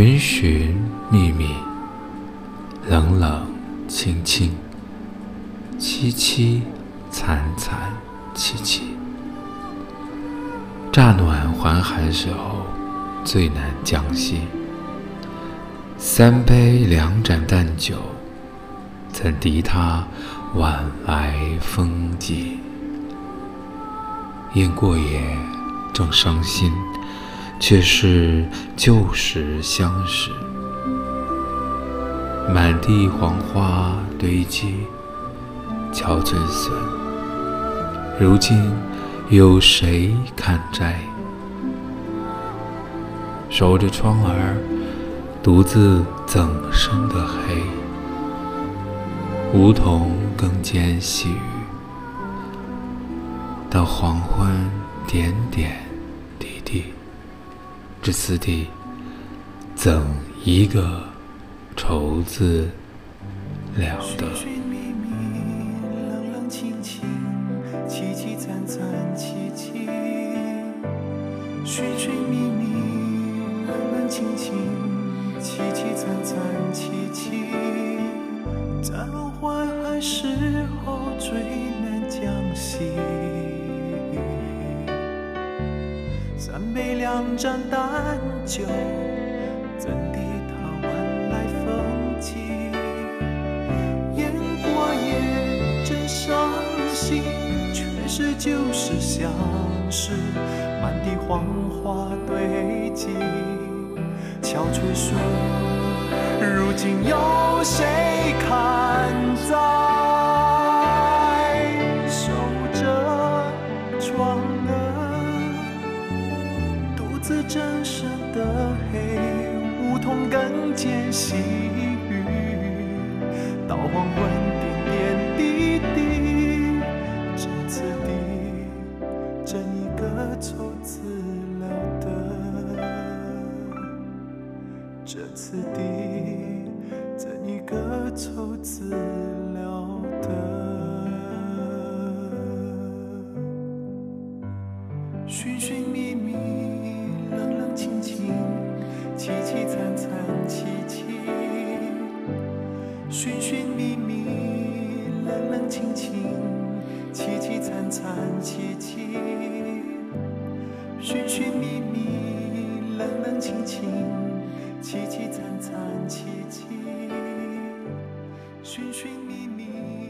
寻寻觅觅，冷冷清清，凄凄惨惨戚戚。乍暖还寒时候，最难将息。三杯两盏淡酒，怎敌他晚来风急？雁过也，正伤心，却是旧时相识。满地黄花堆积，憔悴损。如今有谁堪摘？守着窗儿，独自怎生得黑？梧桐更兼细雨，到黄昏点点，这次第怎一个愁字了得？寻寻觅觅，冷冷清清，凄凄惨惨戚戚。寻寻觅觅，冷冷清清，凄凄惨惨戚戚。乍暖还寒时候，最难将息。三杯两盏淡酒，怎敌他晚来风急？雁过也，正伤心，却是旧时相识。满地黄花堆积，憔悴损。如今有谁堪摘？正舍得黑，梧桐更兼细雨，到黄昏点点滴滴，这次第，怎一个愁字了得？这次第，怎一个愁字了得？寻寻觅觅。冷冷清清，凄凄惨惨戚戚。寻寻觅觅，冷冷清清，凄凄惨惨戚戚。寻寻觅觅，冷冷清清，凄凄惨惨戚戚。寻寻觅觅。